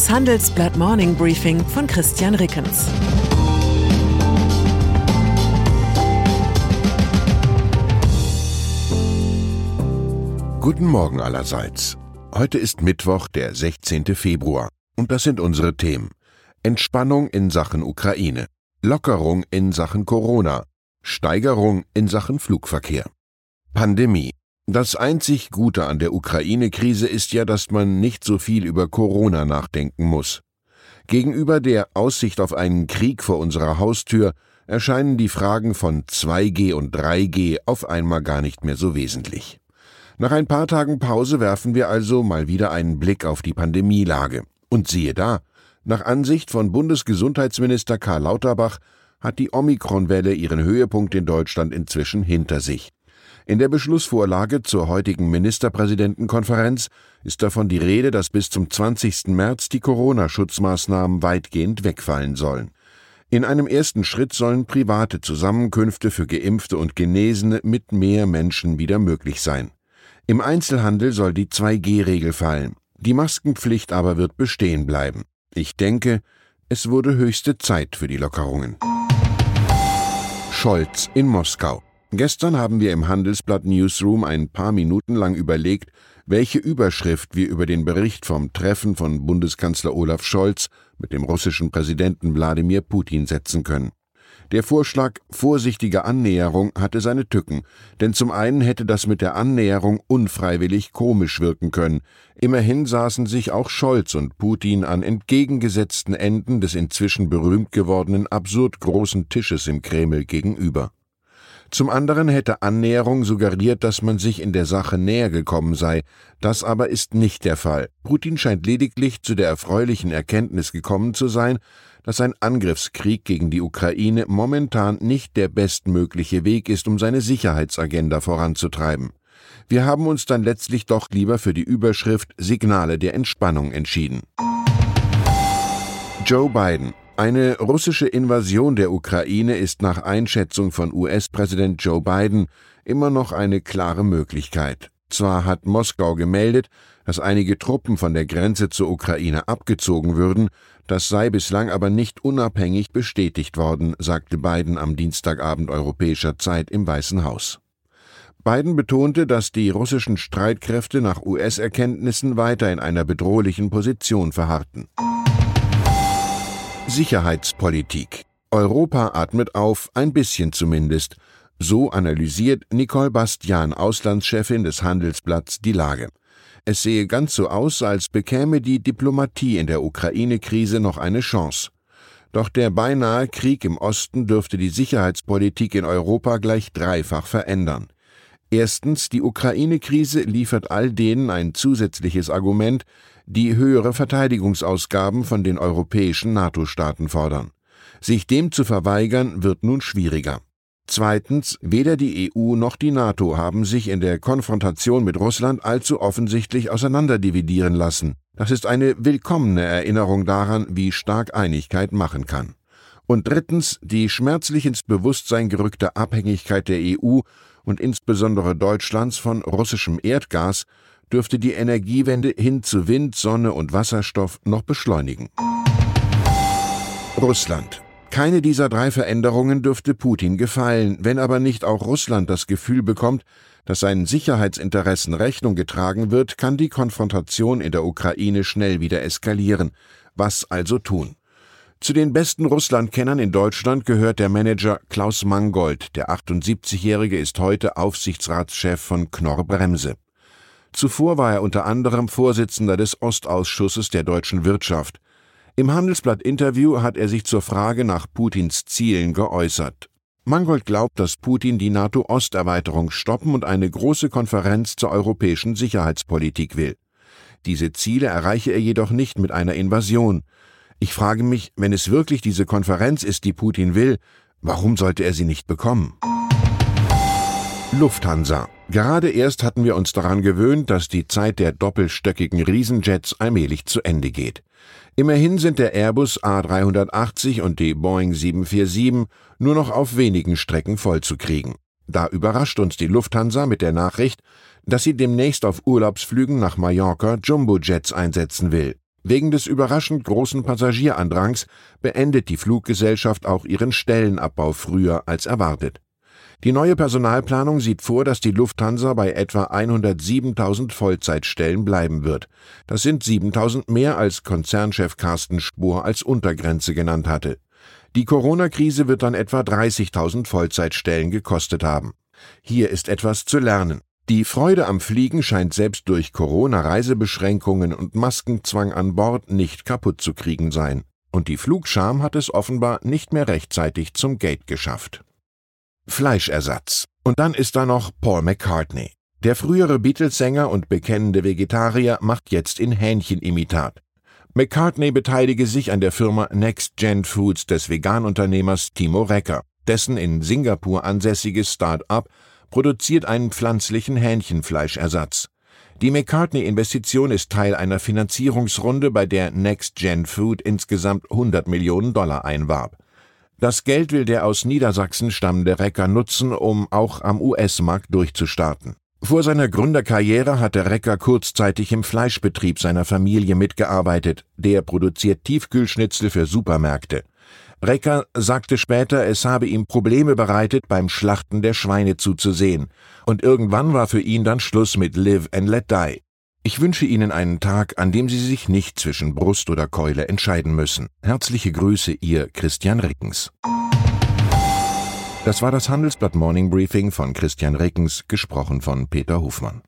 Das Handelsblatt Morning Briefing von Christian Rickens. Guten Morgen allerseits. Heute ist Mittwoch, der 16. Februar. Und das sind unsere Themen. Entspannung in Sachen Ukraine. Lockerung in Sachen Corona. Steigerung in Sachen Flugverkehr. Pandemie. Das einzig Gute an der Ukraine-Krise ist ja, dass man nicht so viel über Corona nachdenken muss. Gegenüber der Aussicht auf einen Krieg vor unserer Haustür erscheinen die Fragen von 2G und 3G auf einmal gar nicht mehr so wesentlich. Nach ein paar Tagen Pause werfen wir also mal wieder einen Blick auf die Pandemielage. Und siehe da, nach Ansicht von Bundesgesundheitsminister Karl Lauterbach hat die Omikronwelle ihren Höhepunkt in Deutschland inzwischen hinter sich. In der Beschlussvorlage zur heutigen Ministerpräsidentenkonferenz ist davon die Rede, dass bis zum 20. März die Corona-Schutzmaßnahmen weitgehend wegfallen sollen. In einem ersten Schritt sollen private Zusammenkünfte für Geimpfte und Genesene mit mehr Menschen wieder möglich sein. Im Einzelhandel soll die 2G-Regel fallen. Die Maskenpflicht aber wird bestehen bleiben. Ich denke, es wurde höchste Zeit für die Lockerungen. Scholz in Moskau. Gestern haben wir im Handelsblatt Newsroom ein paar Minuten lang überlegt, welche Überschrift wir über den Bericht vom Treffen von Bundeskanzler Olaf Scholz mit dem russischen Präsidenten Wladimir Putin setzen können. Der Vorschlag vorsichtige Annäherung hatte seine Tücken, denn zum einen hätte das mit der Annäherung unfreiwillig komisch wirken können. Immerhin saßen sich auch Scholz und Putin an entgegengesetzten Enden des inzwischen berühmt gewordenen absurd großen Tisches im Kreml gegenüber. Zum anderen hätte Annäherung suggeriert, dass man sich in der Sache näher gekommen sei. Das aber ist nicht der Fall. Putin scheint lediglich zu der erfreulichen Erkenntnis gekommen zu sein, dass ein Angriffskrieg gegen die Ukraine momentan nicht der bestmögliche Weg ist, um seine Sicherheitsagenda voranzutreiben. Wir haben uns dann letztlich doch lieber für die Überschrift Signale der Entspannung entschieden. Joe Biden eine russische Invasion der Ukraine ist nach Einschätzung von US-Präsident Joe Biden immer noch eine klare Möglichkeit. Zwar hat Moskau gemeldet, dass einige Truppen von der Grenze zur Ukraine abgezogen würden, das sei bislang aber nicht unabhängig bestätigt worden, sagte Biden am Dienstagabend europäischer Zeit im Weißen Haus. Biden betonte, dass die russischen Streitkräfte nach US-Erkenntnissen weiter in einer bedrohlichen Position verharrten. Sicherheitspolitik. Europa atmet auf, ein bisschen zumindest. So analysiert Nicole Bastian, Auslandschefin des Handelsblatts, die Lage. Es sehe ganz so aus, als bekäme die Diplomatie in der Ukraine-Krise noch eine Chance. Doch der beinahe Krieg im Osten dürfte die Sicherheitspolitik in Europa gleich dreifach verändern. Erstens, die Ukraine-Krise liefert all denen ein zusätzliches Argument, die höhere Verteidigungsausgaben von den europäischen NATO-Staaten fordern. Sich dem zu verweigern, wird nun schwieriger. Zweitens, weder die EU noch die NATO haben sich in der Konfrontation mit Russland allzu offensichtlich auseinanderdividieren lassen. Das ist eine willkommene Erinnerung daran, wie stark Einigkeit machen kann. Und drittens, die schmerzlich ins Bewusstsein gerückte Abhängigkeit der EU und insbesondere Deutschlands von russischem Erdgas dürfte die Energiewende hin zu Wind, Sonne und Wasserstoff noch beschleunigen. Russland. Keine dieser drei Veränderungen dürfte Putin gefallen, wenn aber nicht auch Russland das Gefühl bekommt, dass seinen Sicherheitsinteressen Rechnung getragen wird, kann die Konfrontation in der Ukraine schnell wieder eskalieren. Was also tun? Zu den besten Russlandkennern in Deutschland gehört der Manager Klaus Mangold. Der 78-Jährige ist heute Aufsichtsratschef von Knorr Bremse. Zuvor war er unter anderem Vorsitzender des Ostausschusses der deutschen Wirtschaft. Im Handelsblatt-Interview hat er sich zur Frage nach Putins Zielen geäußert. Mangold glaubt, dass Putin die NATO-Osterweiterung stoppen und eine große Konferenz zur europäischen Sicherheitspolitik will. Diese Ziele erreiche er jedoch nicht mit einer Invasion. Ich frage mich, wenn es wirklich diese Konferenz ist, die Putin will, warum sollte er sie nicht bekommen? Lufthansa Gerade erst hatten wir uns daran gewöhnt, dass die Zeit der doppelstöckigen Riesenjets allmählich zu Ende geht. Immerhin sind der Airbus A380 und die Boeing 747 nur noch auf wenigen Strecken vollzukriegen. Da überrascht uns die Lufthansa mit der Nachricht, dass sie demnächst auf Urlaubsflügen nach Mallorca Jumbo-Jets einsetzen will. Wegen des überraschend großen Passagierandrangs beendet die Fluggesellschaft auch ihren Stellenabbau früher als erwartet. Die neue Personalplanung sieht vor, dass die Lufthansa bei etwa 107.000 Vollzeitstellen bleiben wird. Das sind 7.000 mehr als Konzernchef Carsten Spohr als Untergrenze genannt hatte. Die Corona-Krise wird dann etwa 30.000 Vollzeitstellen gekostet haben. Hier ist etwas zu lernen. Die Freude am Fliegen scheint selbst durch Corona-Reisebeschränkungen und Maskenzwang an Bord nicht kaputt zu kriegen sein. Und die Flugscham hat es offenbar nicht mehr rechtzeitig zum Gate geschafft. Fleischersatz. Und dann ist da noch Paul McCartney. Der frühere Beatles-Sänger und bekennende Vegetarier macht jetzt in Hähnchenimitat. McCartney beteilige sich an der Firma Next Gen Foods des Veganunternehmers Timo Recker. Dessen in Singapur ansässiges Start-up produziert einen pflanzlichen Hähnchenfleischersatz. Die McCartney-Investition ist Teil einer Finanzierungsrunde, bei der Next Gen Food insgesamt 100 Millionen Dollar einwarb. Das Geld will der aus Niedersachsen stammende Recker nutzen, um auch am US-Markt durchzustarten. Vor seiner Gründerkarriere hatte Recker kurzzeitig im Fleischbetrieb seiner Familie mitgearbeitet. Der produziert Tiefkühlschnitzel für Supermärkte. Recker sagte später, es habe ihm Probleme bereitet, beim Schlachten der Schweine zuzusehen. Und irgendwann war für ihn dann Schluss mit Live and Let Die. Ich wünsche Ihnen einen Tag, an dem Sie sich nicht zwischen Brust oder Keule entscheiden müssen. Herzliche Grüße, Ihr Christian Rickens. Das war das Handelsblatt Morning Briefing von Christian Rickens, gesprochen von Peter Hofmann.